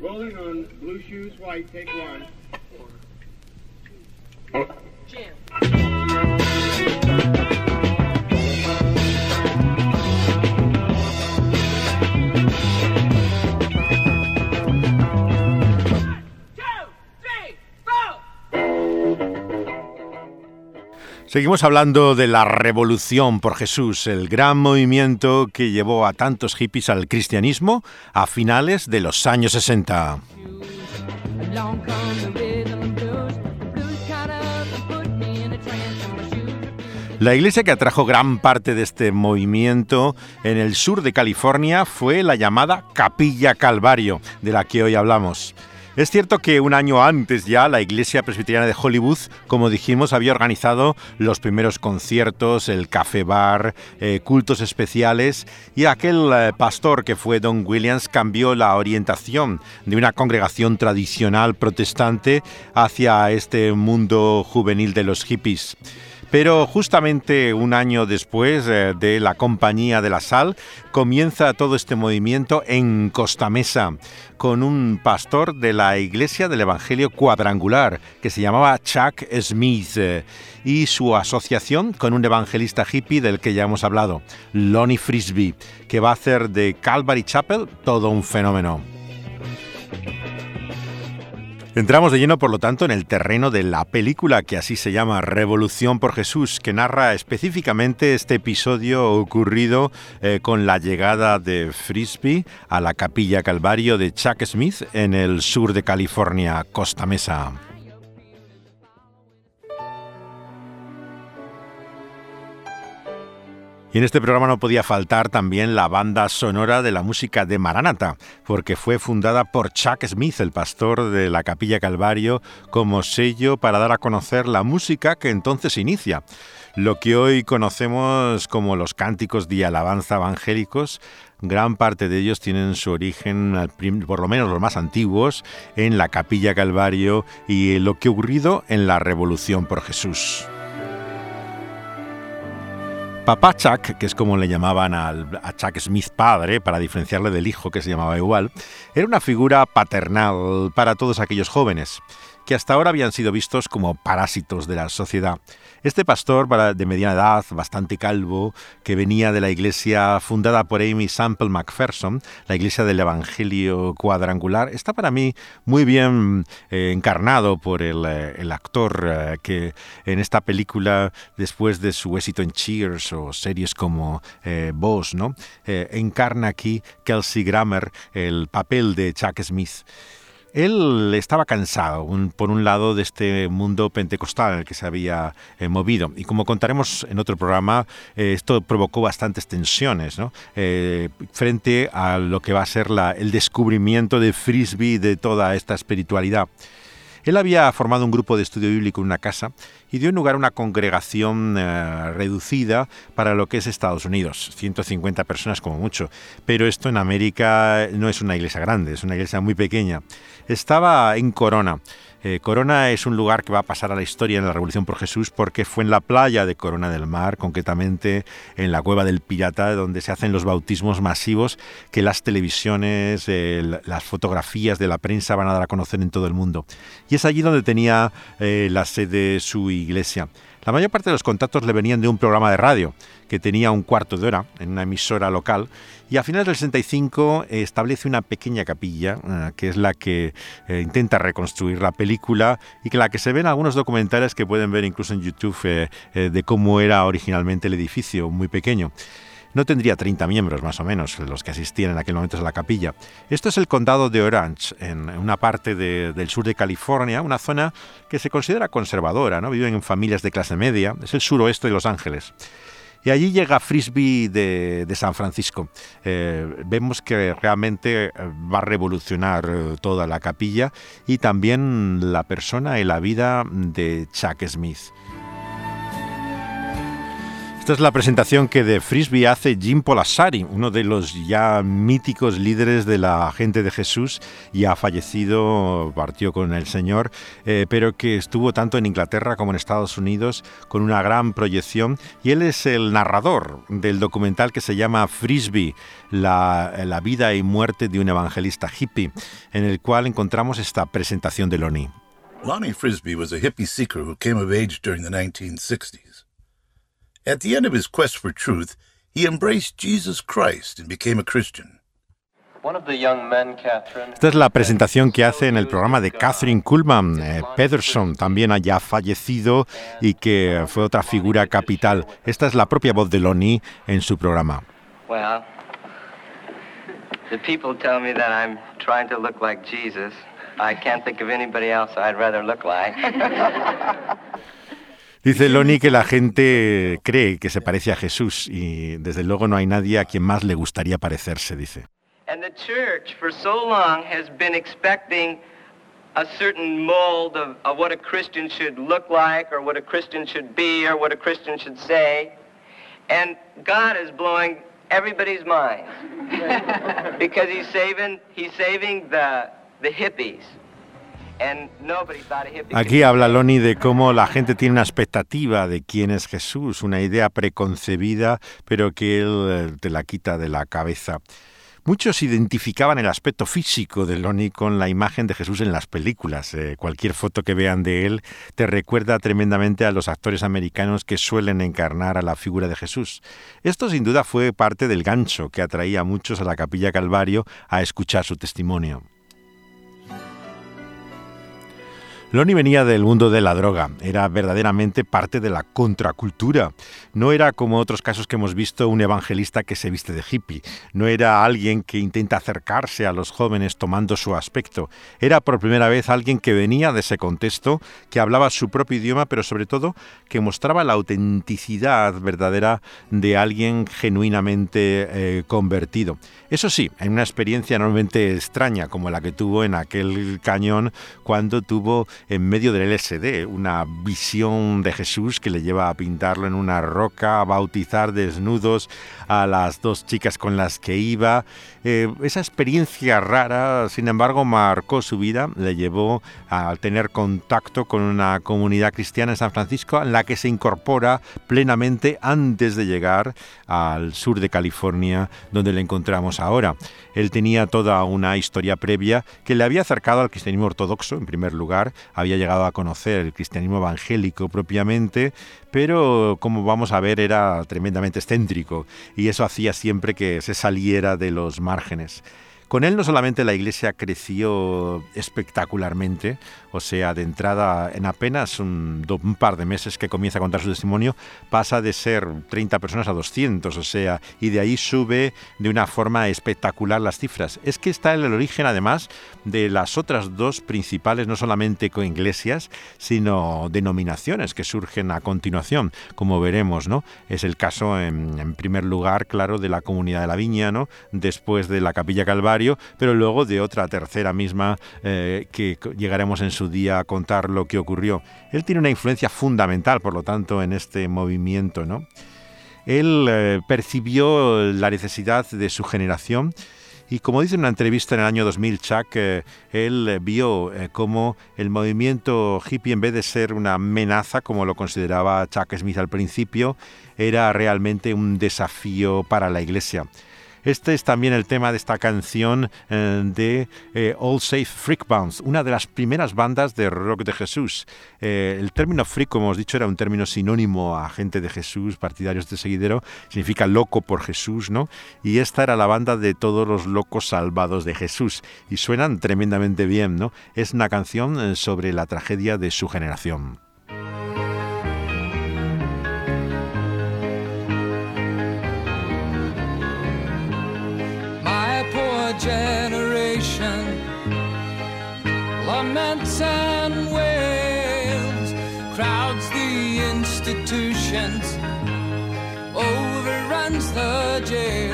Rolling on blue shoes, white, take one. Seguimos hablando de la revolución por Jesús, el gran movimiento que llevó a tantos hippies al cristianismo a finales de los años 60. La iglesia que atrajo gran parte de este movimiento en el sur de California fue la llamada Capilla Calvario, de la que hoy hablamos. Es cierto que un año antes ya la Iglesia Presbiteriana de Hollywood, como dijimos, había organizado los primeros conciertos, el café bar, eh, cultos especiales y aquel eh, pastor que fue Don Williams cambió la orientación de una congregación tradicional protestante hacia este mundo juvenil de los hippies. Pero justamente un año después eh, de la Compañía de la Sal, comienza todo este movimiento en Costa Mesa, con un pastor de la Iglesia del Evangelio Cuadrangular, que se llamaba Chuck Smith, y su asociación con un evangelista hippie del que ya hemos hablado, Lonnie Frisbee, que va a hacer de Calvary Chapel todo un fenómeno. Entramos de lleno, por lo tanto, en el terreno de la película que así se llama Revolución por Jesús, que narra específicamente este episodio ocurrido eh, con la llegada de Frisbee a la capilla Calvario de Chuck Smith en el sur de California, Costa Mesa. Y en este programa no podía faltar también la banda sonora de la música de Maranata, porque fue fundada por Chuck Smith, el pastor de la Capilla Calvario, como sello para dar a conocer la música que entonces inicia. Lo que hoy conocemos como los cánticos de alabanza evangélicos, gran parte de ellos tienen su origen, por lo menos los más antiguos, en la Capilla Calvario y lo que ocurrido en la Revolución por Jesús. Papá Chuck, que es como le llamaban a Chuck Smith padre, para diferenciarle del hijo que se llamaba igual, era una figura paternal para todos aquellos jóvenes que hasta ahora habían sido vistos como parásitos de la sociedad. Este pastor de mediana edad, bastante calvo, que venía de la iglesia fundada por Amy Sample MacPherson, la iglesia del Evangelio cuadrangular, está para mí muy bien eh, encarnado por el, eh, actor eh, que en esta película, después de su éxito en Cheers o series como Boss, ¿no? encarna aquí Kelsey Grammer el papel de Chuck Smith. Él estaba cansado, por un lado, de este mundo pentecostal en el que se había eh, movido. Y como contaremos en otro programa, eh, esto provocó bastantes tensiones eh, frente a lo que va a ser el descubrimiento de Frisbee de toda esta espiritualidad. Él había formado un grupo de estudio bíblico en una casa y dio lugar a una congregación eh, reducida para lo que es Estados Unidos, 150 personas como mucho. Pero esto en América no es una iglesia grande, es una iglesia muy pequeña. Estaba en Corona. Eh, Corona es un lugar que va a pasar a la historia en la Revolución por Jesús porque fue en la playa de Corona del Mar, concretamente en la cueva del Pirata, donde se hacen los bautismos masivos que las televisiones, eh, las fotografías de la prensa van a dar a conocer en todo el mundo. Y es allí donde tenía eh, la sede su iglesia. La mayor parte de los contactos le venían de un programa de radio que tenía un cuarto de hora en una emisora local y a finales del 65 establece una pequeña capilla eh, que es la que eh, intenta reconstruir la película y que la que se ven algunos documentales que pueden ver incluso en YouTube eh, de cómo era originalmente el edificio, muy pequeño no tendría 30 miembros más o menos los que asistían en aquel momento a la capilla. Esto es el condado de Orange, en una parte del sur de California, una zona que se considera conservadora, ¿no? viven en familias de clase media, es el suroeste de Los Ángeles. Y allí llega Frisbee de, San Francisco. Eh, vemos que realmente eh, va a revolucionar eh, toda la capilla y también la persona y la vida de Chuck Smith. Esta es la presentación que de Frisbee hace Jim Polasari, uno de los ya míticos líderes de la gente de Jesús, ya fallecido, partió con el Señor, eh, pero que estuvo tanto en Inglaterra como en Estados Unidos con una gran proyección. Y él es el narrador del documental que se llama Frisbee, la, la vida y muerte de un evangelista hippie, en el cual encontramos esta presentación de Lonnie. Lonnie Frisbee was a hippie seeker who came of age during the 1960s. At the end of his quest for truth, he embraced Jesus Christ and became a Christian. Esta es la presentación que hace en el programa de Catherine Kuhlman. Eh, Pederson también haya fallecido y que fue otra figura capital. Esta es la propia voz de Lonnie en su programa. Well, the people tell me that I'm trying to look like Jesus. I can't think of anybody else I'd rather look like. Dice Loni que la gente cree que se parece a Jesús y desde luego no hay nadie a quien más le gustaría parecerse, dice. And the church for so long has been expecting a certain mold of, of what a Christian should look like or what a Christian should be or what a Christian should say. And God is blowing everybody's mind because he's saving, he's saving the, the hippies. Aquí habla Loni de cómo la gente tiene una expectativa de quién es Jesús, una idea preconcebida, pero que él eh, te la quita de la cabeza. Muchos identificaban el aspecto físico de Loni con la imagen de Jesús en las películas. Eh, cualquier foto que vean de él te recuerda tremendamente a los actores americanos que suelen encarnar a la figura de Jesús. Esto sin duda fue parte del gancho que atraía a muchos a la capilla Calvario a escuchar su testimonio. Lonnie venía del mundo de la droga, era verdaderamente parte de la contracultura. No era como otros casos que hemos visto un evangelista que se viste de hippie, no era alguien que intenta acercarse a los jóvenes tomando su aspecto, era por primera vez alguien que venía de ese contexto, que hablaba su propio idioma, pero sobre todo que mostraba la autenticidad verdadera de alguien genuinamente eh, convertido. Eso sí, en una experiencia enormemente extraña como la que tuvo en aquel cañón cuando tuvo en medio del LSD, una visión de Jesús que le lleva a pintarlo en una roca, a bautizar desnudos a las dos chicas con las que iba. Eh, esa experiencia rara, sin embargo, marcó su vida, le llevó a tener contacto con una comunidad cristiana en San Francisco en la que se incorpora plenamente antes de llegar al sur de California, donde le encontramos ahora. Él tenía toda una historia previa que le había acercado al cristianismo ortodoxo, en primer lugar, había llegado a conocer el cristianismo evangélico propiamente, pero como vamos a ver era tremendamente excéntrico y eso hacía siempre que se saliera de los márgenes. Con él no solamente la iglesia creció espectacularmente, o sea, de entrada en apenas un, par de meses que comienza a contar su testimonio, pasa de ser 30 personas a 200, o sea, y de ahí sube de una forma espectacular las cifras. Es que está en el origen además de las otras dos principales, no solamente coiglesias, sino denominaciones que surgen a continuación, como veremos, ¿no? Es el caso, en, en primer lugar, claro, de la comunidad de la Viña, ¿no? Después de la Capilla Calvario, pero luego de otra tercera misma eh, que llegaremos en su día a contar lo que ocurrió. Él tiene una influencia fundamental, por lo tanto, en este movimiento. ¿no? Él eh, percibió la necesidad de su generación y como dice en una entrevista en el año 2000, Chuck, eh, él vio cómo el movimiento hippie, en vez de ser una amenaza, como lo consideraba Chuck Smith al principio, era realmente un desafío para la iglesia. Este es también el tema de esta canción eh, de eh, All Safe Freak Bands, una de las primeras bandas de rock de Jesús. Eh, el término freak, como hemos dicho, era un término sinónimo a gente de Jesús, partidarios de seguidero, significa loco por Jesús, ¿no? Y esta era la banda de todos los locos salvados de Jesús y suenan tremendamente bien, ¿no? Es una canción sobre la tragedia de su generación. Generation laments and wails, crowds the institutions, overruns the jails.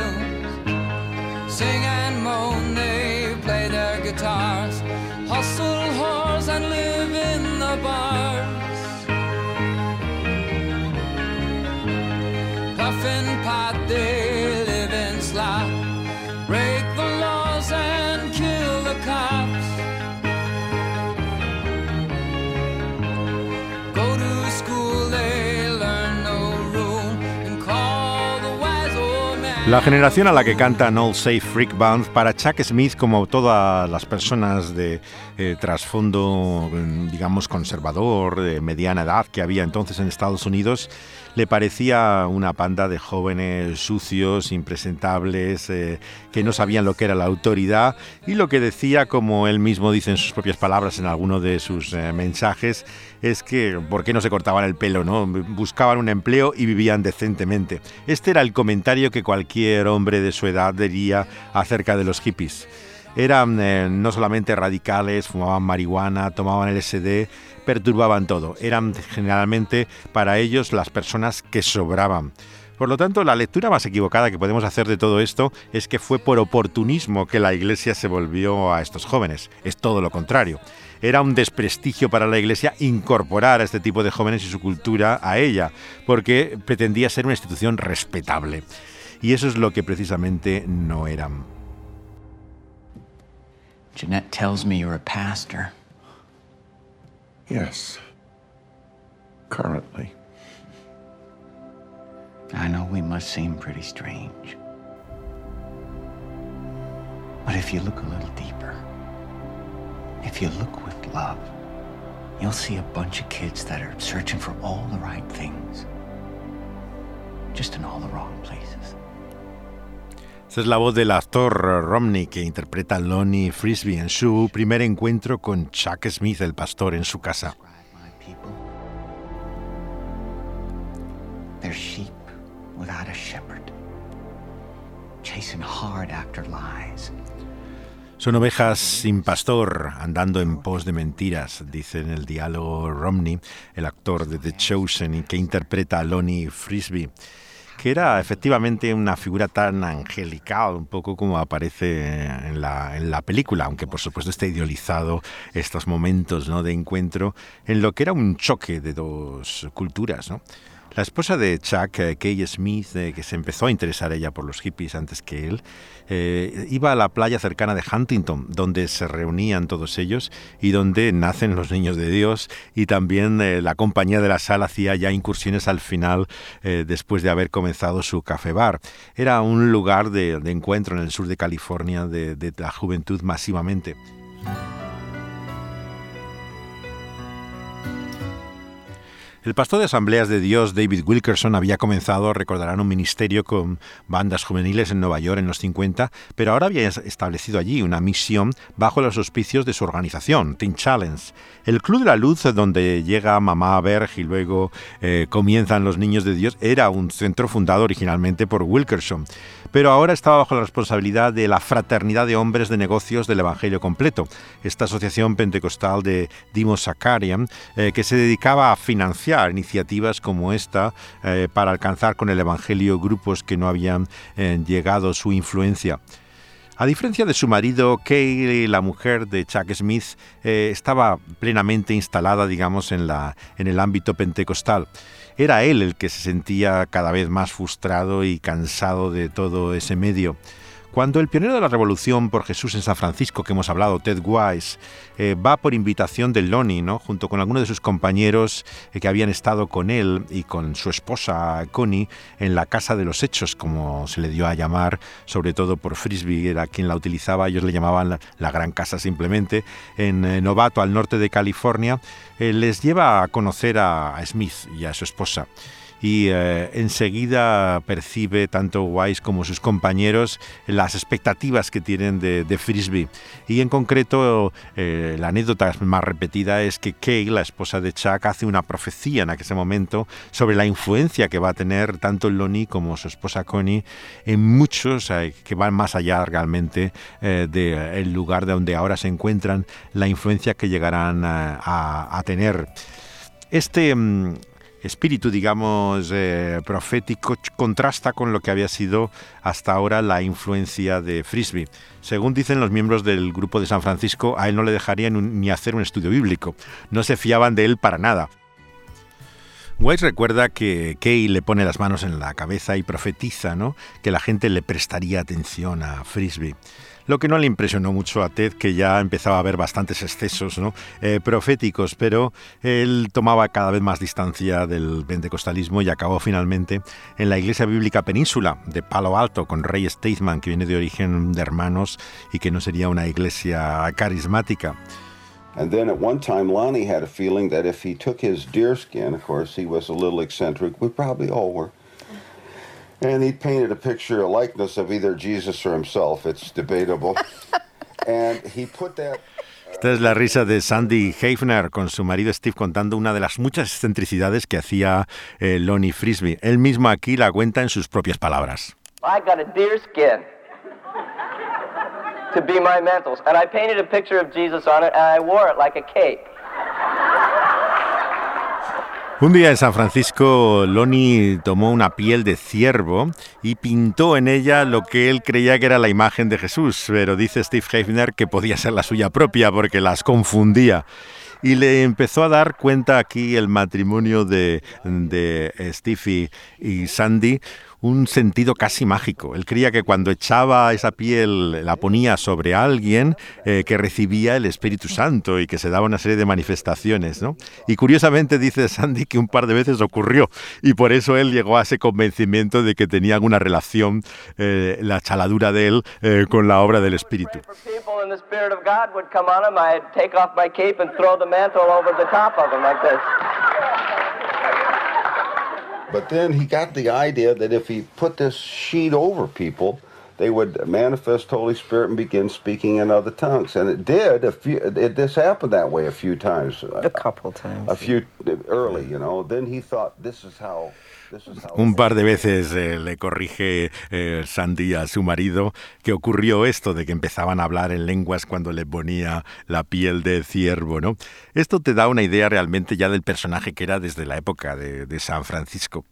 La generación a la que canta No Safe Freak Band, para Chuck Smith, como todas las personas de eh, trasfondo, mm, digamos, conservador, de mediana edad que había entonces en Estados Unidos, le parecía una panda de jóvenes sucios, impresentables, eh, que no sabían lo que era la autoridad y lo que decía, como él mismo dice en sus propias palabras en alguno de sus eh, mensajes, es que por qué no se cortaban el pelo, ¿no? Buscaban un empleo y vivían decentemente. Este era el comentario que cualquier hombre de su edad diría acerca de los hippies. Eran eh, no solamente radicales, fumaban marihuana, tomaban LSD, perturbaban todo. Eran generalmente para ellos las personas que sobraban. Por lo tanto, la lectura más equivocada que podemos hacer de todo esto es que fue por oportunismo que la Iglesia se volvió a estos jóvenes. Es todo lo contrario. Era un desprestigio para la Iglesia incorporar a este tipo de jóvenes y su cultura a ella, porque pretendía ser una institución respetable. Y eso es lo que precisamente no eran. Jeanette tells me you're a pastor. Yes. Currently. I know we must seem pretty strange. But if you look a little deeper, if you look with love, you'll see a bunch of kids that are searching for all the right things, just in all the wrong places. Esta es la voz del actor Romney que interpreta a Lonnie Frisbee en su primer encuentro con Chuck Smith, el pastor, en su casa. They're sheep without a shepherd, chasing hard after lies. Son ovejas sin pastor, andando en pos de mentiras, dice en el diálogo Romney, el actor de The Chosen y que interpreta a Lonnie Frisbee que era efectivamente una figura tan angelical, un poco como aparece en la, en la película, aunque por supuesto está idealizado estos momentos ¿no? de encuentro en lo que era un choque de dos culturas. ¿no? La esposa de Chuck, eh, Kay Smith, eh, que se empezó a interesar ella por los hippies antes que él, eh, iba a la playa cercana de Huntington, donde se reunían todos ellos y donde nacen los niños de Dios y también la compañía de la sal hacía ya incursiones al final después de haber comenzado su café bar. Era un lugar de, encuentro en el sur de California de la juventud masivamente. El pastor de Asambleas de Dios, David Wilkerson, había comenzado, recordarán, un ministerio con bandas juveniles en Nueva York en los 50, pero ahora había establecido allí una misión bajo los auspicios de su organización, Teen Challenge. El Club de la Luz, donde llega Mamá Berg y luego eh, comienzan los Niños de Dios, era un centro fundado originalmente por Wilkerson pero ahora estaba bajo la responsabilidad de la Fraternidad de Hombres de Negocios del Evangelio Completo, esta asociación pentecostal de Dimos Sakarian, eh, que se dedicaba a financiar iniciativas como esta eh, para alcanzar con el Evangelio grupos que no habían eh, llegado su influencia. A diferencia de su marido, Kay, la mujer de Chuck Smith, estaba plenamente instalada, digamos, en, la, en el ámbito pentecostal. Era él el que se sentía cada vez más frustrado y cansado de todo ese medio. Cuando el pionero de la revolución por Jesús en San Francisco, que hemos hablado, Ted Wise, eh, va por invitación de Lonnie, ¿no? junto con algunos de sus compañeros eh, que habían estado con él y con su esposa Connie en la Casa de los Hechos, como se le dio a llamar, sobre todo por Frisbee, era quien la utilizaba, ellos le llamaban la, Gran Casa simplemente, en eh, Novato, al norte de California, les lleva a conocer a Smith y a su esposa y eh, enseguida percibe tanto Wise como sus compañeros las expectativas que tienen de, Frisbee. Y en concreto, eh, la anécdota más repetida es que Kay, la esposa de Chuck, hace una profecía en aquel momento sobre la influencia que va a tener tanto Lonnie como su esposa Connie en muchos eh, que van más allá realmente del lugar de donde ahora se encuentran, la influencia que llegarán a, a tener. Este mm, espíritu, digamos, eh, profético contrasta con lo que había sido hasta ahora la influencia de Frisbee. Según dicen los miembros del grupo de San Francisco, a él no le dejarían ni hacer un estudio bíblico. No se fiaban de él para nada. Weiss recuerda que Kay le pone las manos en la cabeza y profetiza ¿no? que la gente le prestaría atención a Frisbee. Lo que no le impresionó mucho a Ted, que ya empezaba a ver bastantes excesos ¿no? Eh, proféticos, pero él tomaba cada vez más distancia del pentecostalismo y acabó finalmente en la Iglesia Bíblica Península de Palo Alto con Ray Stathman, que viene de origen de hermanos y que no sería una iglesia carismática. And then at one time, Lonnie had a feeling that if he took his deerskin, of course, he was a little eccentric, we probably all were, and he painted a picture, a likeness of either Jesus or himself. It's debatable. and he put that. Esta es la risa de Sandy Hefner con su marido Steve contando una de las muchas excentricidades que hacía eh, Lonnie Frisbee. Él mismo aquí la cuenta en sus propias palabras. I got a deer skin to be my mantles, and I painted a picture of Jesus on it, and I wore it like a cape. Un día en San Francisco, Lonnie tomó una piel de ciervo y pintó en ella lo que él creía que era la imagen de Jesús, pero dice Steve Hefner que podía ser la suya propia porque las confundía. Y le empezó a dar cuenta aquí el matrimonio de, de Steve y Sandy un sentido casi mágico. Él creía que cuando echaba esa piel, la ponía sobre alguien, eh, que recibía el Espíritu Santo y que se daba una serie de manifestaciones. ¿no? Y curiosamente dice Sandy que un par de veces ocurrió y por eso él llegó a ese convencimiento de que tenía alguna relación eh, la chaladura de él eh, con la obra del Espíritu. But then he got the idea that if he put this sheet over people, they would manifest Holy Spirit and begin speaking in other tongues. And it did. A few, it, this happened that way a few times. A couple times. A few early, you know. Then he thought, this is how Un par de veces eh, le corrige eh, Sandy a su marido que ocurrió esto de que empezaban a hablar en lenguas cuando le ponía la piel de ciervo, ¿no? Esto te da una idea realmente ya del personaje que era desde la época de, de San Francisco.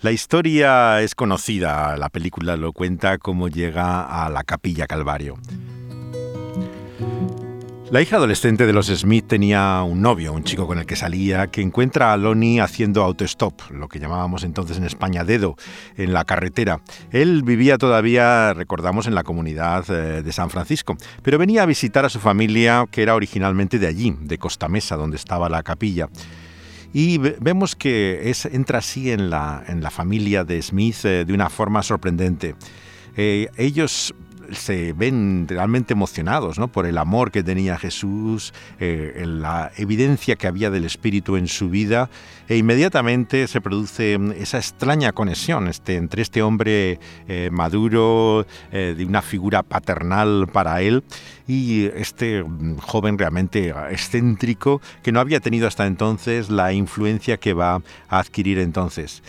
La historia es conocida, la película lo cuenta cómo llega a la capilla Calvario. La hija adolescente de los Smith tenía un novio, un chico con el que salía, que encuentra a Lonnie haciendo autostop, lo que llamábamos entonces en España dedo, en la carretera. Él vivía todavía, recordamos, en la comunidad eh, de San Francisco, pero venía a visitar a su familia, que era originalmente de allí, de Costa Mesa, donde estaba la capilla. Y vemos que es, entra así en la, en la familia de Smith eh, de una forma sorprendente. Eh, ellos se ven realmente emocionados ¿no? por el amor que tenía Jesús, eh, la evidencia que había del Espíritu en su vida, e inmediatamente se produce mm, esa extraña conexión este, entre este hombre eh, maduro, eh, de una figura paternal para él, y este mm, joven realmente excéntrico que no había tenido hasta entonces la influencia que va a adquirir entonces.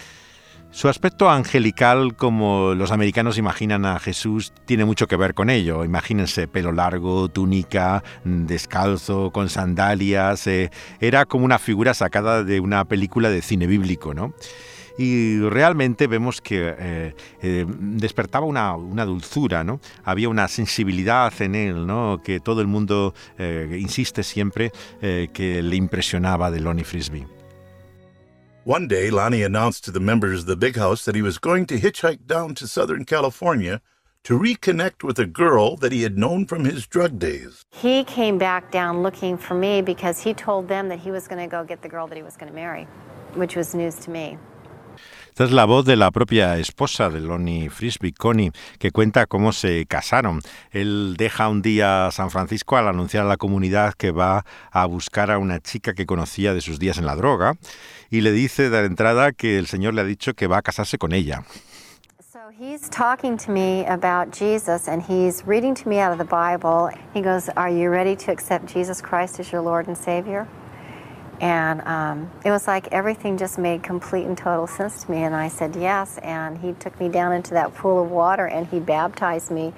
Su aspecto angelical, como los americanos imaginan a Jesús, tiene mucho que ver con ello. Imagínense pelo largo, túnica, descalzo, con sandalias. Eh, era como una figura sacada de una película de cine bíblico, ¿no? y realmente vemos que eh, eh, despertaba una, una, dulzura, ¿no? Había una sensibilidad en él, ¿no? Que todo el mundo insiste siempre que le impresionaba de Lonnie Frisbee. One day, Lonnie announced to the members of the big house that he was going to hitchhike down to Southern California to reconnect with a girl that he had known from his drug days. He came back down looking for me because he told them that he was going to go get the girl that he was going to marry, which was news to me. Esta es la voz de la propia esposa de Lonnie Frisbee, Connie, que cuenta cómo se casaron. Él deja un día a San Francisco al anunciar a la comunidad que va a buscar a una chica que conocía de sus días en la droga y le dice de entrada que el Señor le ha dicho que va a casarse con ella. He's talking to me about Jesus and he's reading to me out of the Bible. He goes, Are you ready to accept Jesus Christ as your Lord and Savior? And um, it was like everything just made complete and total sense to me. And I said yes. And he took me down into that pool of water and he baptized me.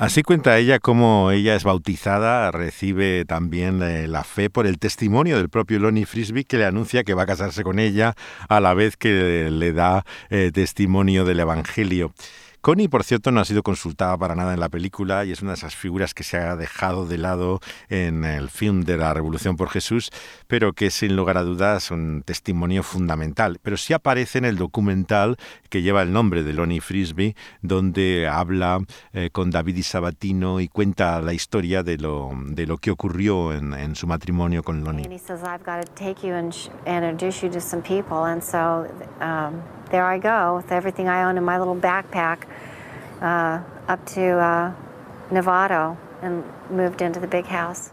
Así cuenta ella cómo ella es bautizada, recibe también eh, la fe por el testimonio del propio Lonnie Frisbee que le anuncia que va a casarse con ella a la vez que le da eh, testimonio del Evangelio. Connie, por cierto, no ha sido consultada para nada en la película y es una de esas figuras que se ha dejado de lado en el film de la Revolución por Jesús, pero que sin lugar a dudas es un testimonio fundamental. Pero sí aparece en el documental que lleva el nombre de Lonnie Frisbee, donde habla eh, con David y Sabatino y cuenta la historia de lo, de lo que ocurrió en, en su matrimonio con Lonnie. And he says, I've got to take you and, introduce you to some people. Um, there I go with everything I own in my little backpack uh, up to uh, Novato and moved into the big house.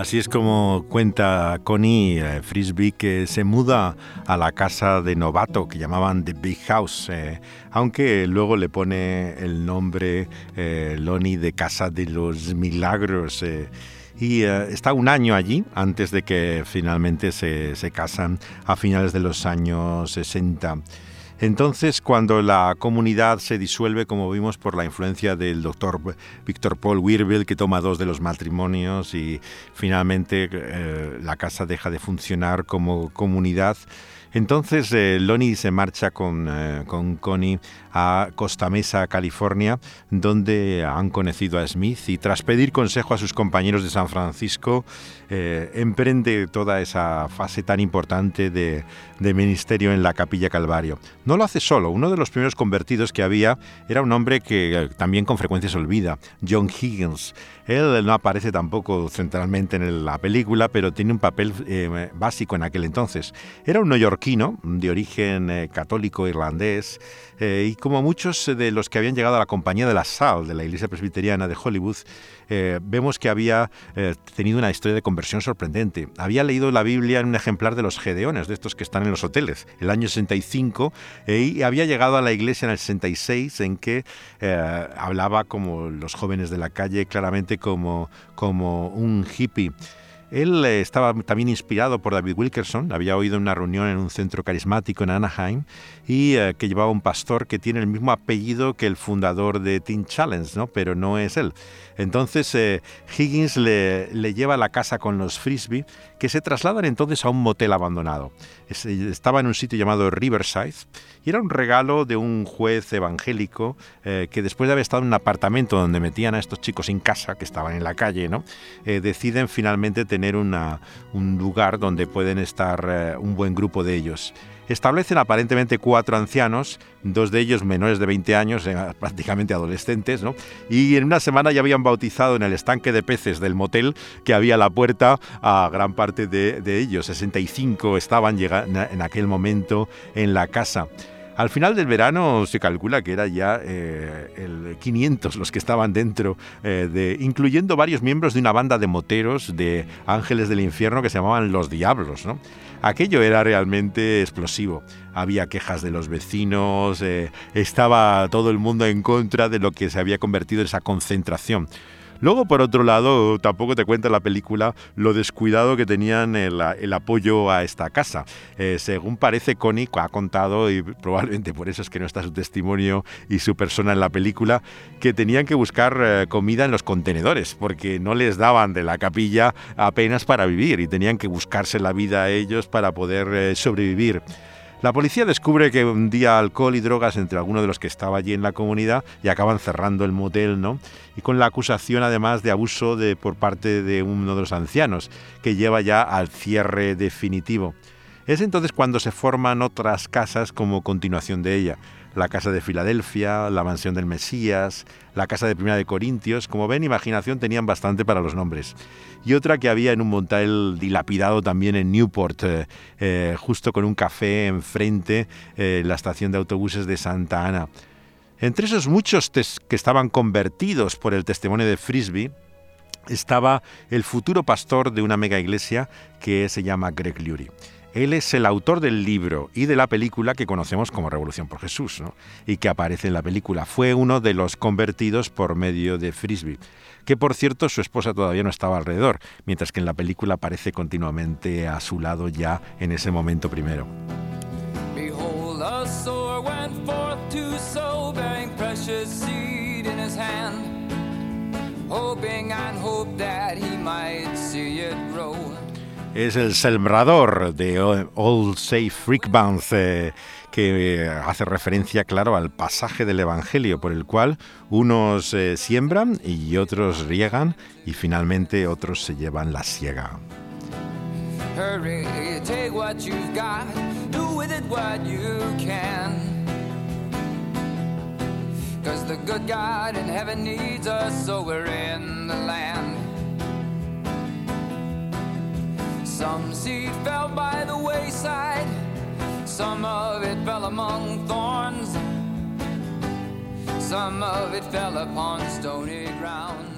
Así es como cuenta Connie eh, Frisbee que se muda a la casa de Novato que llamaban The Big House, eh, aunque luego le pone el nombre eh, Lonnie de Casa de los Milagros. eh, y está un año allí antes de que finalmente se, se casan a finales de los años 60. Entonces, cuando la comunidad se disuelve, como vimos, por la influencia del doctor Víctor Paul Wirbel, que toma dos de los matrimonios y finalmente eh, la casa deja de funcionar como comunidad, entonces eh, Lonnie se marcha con, eh, con Connie a Costa Mesa, California, donde han conocido a Smith y tras pedir consejo a sus compañeros de San Francisco, eh, emprende toda esa fase tan importante de, ministerio en la Capilla Calvario. No lo hace solo, uno de los primeros convertidos que había era un hombre que eh, también con frecuencia se olvida, John Higgins. Él no aparece tampoco centralmente en la película, pero tiene un papel básico en aquel entonces. Era un neoyorquino de origen eh, católico irlandés eh, y como muchos de los que habían llegado a la Compañía de la Sal de la Iglesia Presbiteriana de Hollywood, eh, vemos que había eh, tenido una historia de conversión sorprendente. Había leído la Biblia en un ejemplar de los Gedeones, de estos que están en los hoteles, el año 65, eh, y había llegado a la iglesia en el 66, en que eh, hablaba como los jóvenes de la calle, claramente como, como un hippie. Él eh, estaba también inspirado por David Wilkerson, había oído una reunión en un centro carismático en Anaheim y eh, que llevaba un pastor que tiene el mismo apellido que el fundador de Teen Challenge, ¿no? pero no es él. Entonces eh, Higgins le, le lleva a la casa con los Frisbee, que se trasladan entonces a un motel abandonado. Es- estaba en un sitio llamado Riverside y era un regalo de un juez evangélico eh, que después de haber estado en un apartamento donde metían a estos chicos sin casa, que estaban en la calle, ¿no? Eh, deciden finalmente tener un lugar donde pueden estar eh, un buen grupo de ellos. Establecen aparentemente cuatro ancianos, dos de ellos menores de 20 años, eh, prácticamente adolescentes, ¿no? y en una semana ya habían bautizado en el estanque de peces del motel que había la puerta a gran parte de, de ellos. 65 estaban en aquel momento en la casa. Al final del verano se calcula que era ya eh, el 500 los que estaban dentro, eh, de, incluyendo varios miembros de una banda de moteros de Ángeles del Infierno que se llamaban Los Diablos. ¿no? Aquello era realmente explosivo. Había quejas de los vecinos, eh, estaba todo el mundo en contra de lo que se había convertido en esa concentración. Luego, por otro lado, tampoco te cuenta la película lo descuidado que tenían el, apoyo a esta casa. Eh, según parece, Connie ha contado, y probablemente por eso es que no está su testimonio y su persona en la película, que tenían que buscar eh, comida en los contenedores, porque no les daban de la capilla apenas para vivir y tenían que buscarse la vida a ellos para poder eh, sobrevivir. La policía descubre que un día alcohol y drogas entre algunos de los que estaba allí en la comunidad y acaban cerrando el motel, ¿no? Y con la acusación además de abuso de, por parte de uno de los ancianos, que lleva ya al cierre definitivo. Es entonces cuando se forman otras casas como continuación de ella. La casa de Filadelfia, la mansión del Mesías, la casa de Primera de Corintios. Como ven, imaginación tenían bastante para los nombres. Y otra que había en un motel dilapidado también en Newport, eh, eh, justo con un café enfrente, eh, la estación de autobuses de Santa Ana. Entre esos muchos que estaban convertidos por el testimonio de Frisbee, estaba el futuro pastor de una mega iglesia que se llama Greg Lurie. Él es el autor del libro y de la película que conocemos como Revolución por Jesús, ¿no? y que aparece en la película. Fue uno de los convertidos por medio de Frisbee, que por cierto su esposa todavía no estaba alrededor, mientras que en la película aparece continuamente a su lado ya en ese momento primero. Behold, es el sembrador de All Safe Freak Bands, eh, que hace referencia, claro, al pasaje del Evangelio por el cual unos eh, siembran y otros riegan y finalmente otros se llevan la siega. Cause the good God in heaven needs us, so we're in the land. Some seed fell by the wayside, some of it fell among thorns, some of it fell upon stony ground.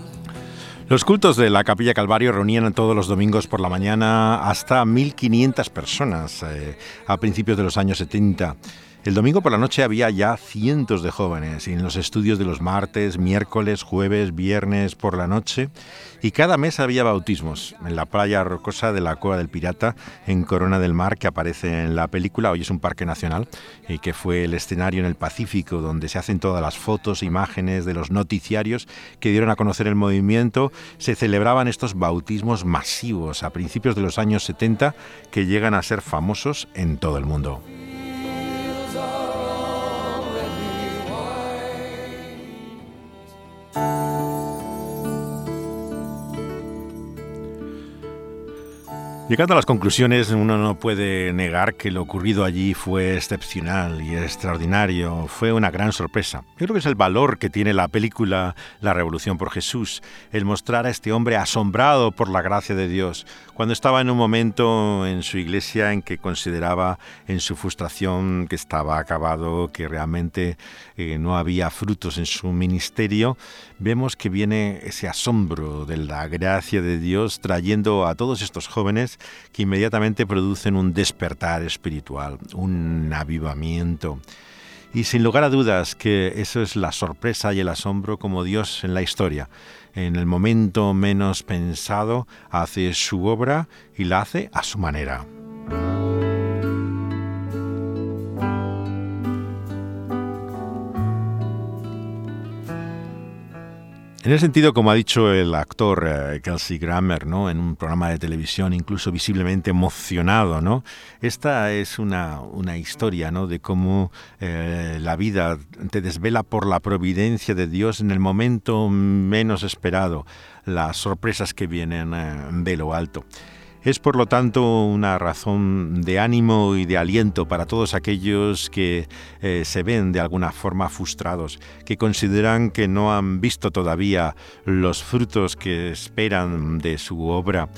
Los cultos de la Capilla Calvario reunían todos los domingos por la mañana hasta 1.500 personas eh, a principios de los años 70. El domingo por la noche había ya cientos de jóvenes en los estudios de los martes, miércoles, jueves, viernes por la noche y cada mes había bautismos en la playa rocosa de la Cueva del Pirata en Corona del Mar que aparece en la película, hoy es un parque nacional y que fue el escenario en el Pacífico donde se hacen todas las fotos, imágenes de los noticiarios que dieron a conocer el movimiento, se celebraban estos bautismos masivos a principios de los años 70 que llegan a ser famosos en todo el mundo. Llegando a las conclusiones, uno no puede negar que lo ocurrido allí fue excepcional y extraordinario, fue una gran sorpresa. Yo creo que es el valor que tiene la película La Revolución por Jesús, el mostrar a este hombre asombrado por la gracia de Dios, cuando estaba en un momento en su iglesia en que consideraba en su frustración que estaba acabado, que realmente eh, no había frutos en su ministerio, vemos que viene ese asombro de la gracia de Dios trayendo a todos estos jóvenes que inmediatamente producen un despertar espiritual, un avivamiento. Y sin lugar a dudas que eso es la sorpresa y el asombro como Dios en la historia. En el momento menos pensado hace su obra y la hace a su manera. En ese sentido, como ha dicho el actor eh, Kelsey Grammer, ¿no? en un programa de televisión incluso visiblemente emocionado, ¿no? esta es una, una historia ¿no? de cómo eh, la vida te desvela por la providencia de Dios en el momento menos esperado, las sorpresas que vienen eh, de lo alto. Es por lo tanto una razón de ánimo y de aliento para todos aquellos que eh, se ven de alguna forma frustrados, que consideran que no han visto todavía los frutos que esperan de su obra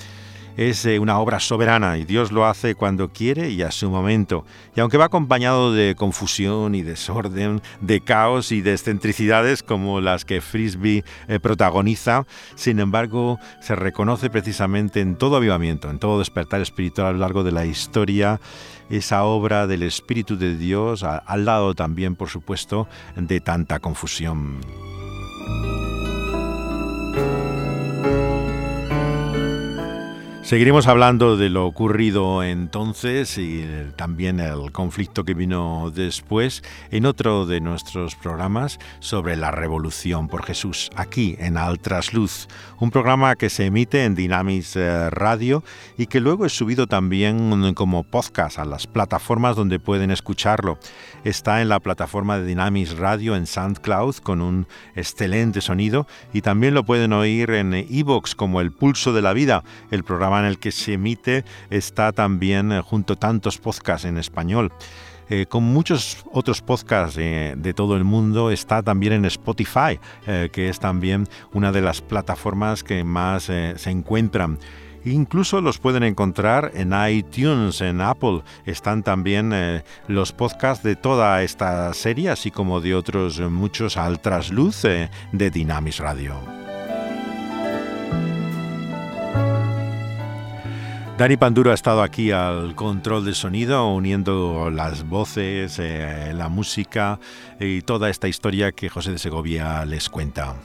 es eh, una obra soberana y Dios lo hace cuando quiere y a su momento. Y aunque va acompañado de confusión y desorden, de caos y de excentricidades como las que Frisbee eh, protagoniza, sin embargo se reconoce precisamente en todo avivamiento, en todo despertar espiritual a lo largo de la historia, esa obra del Espíritu de Dios, al lado también, por supuesto, de tanta confusión. Seguiremos hablando de lo ocurrido entonces y también el conflicto que vino después en otro de nuestros programas sobre la revolución por Jesús, aquí en Altrasluz, un programa que se emite en Dynamis eh, Radio y que luego es subido también como podcast a las plataformas donde pueden escucharlo. Está en la plataforma de Dynamis Radio en SoundCloud con un excelente sonido y también lo pueden oír en iVoox como El Pulso de la Vida, el programa en el que se emite está también eh, junto a tantos podcasts en español. Eh, con muchos otros podcasts de todo el mundo, está también en Spotify, eh, que es también una de las plataformas que más se encuentran. Incluso los pueden encontrar en iTunes, en Apple. Están también los podcasts de toda esta serie, así como de otros muchos al trasluz de Dynamis Radio. Dani Panduro ha estado aquí al control de sonido, uniendo las voces, eh, la música y toda esta historia que José de Segovia les cuenta.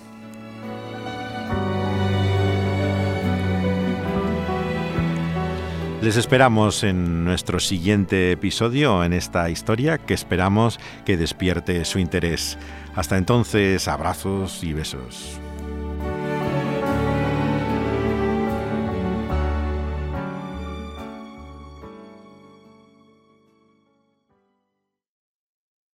Les esperamos en nuestro siguiente episodio en esta historia que esperamos que despierte su interés. Hasta entonces, abrazos y besos.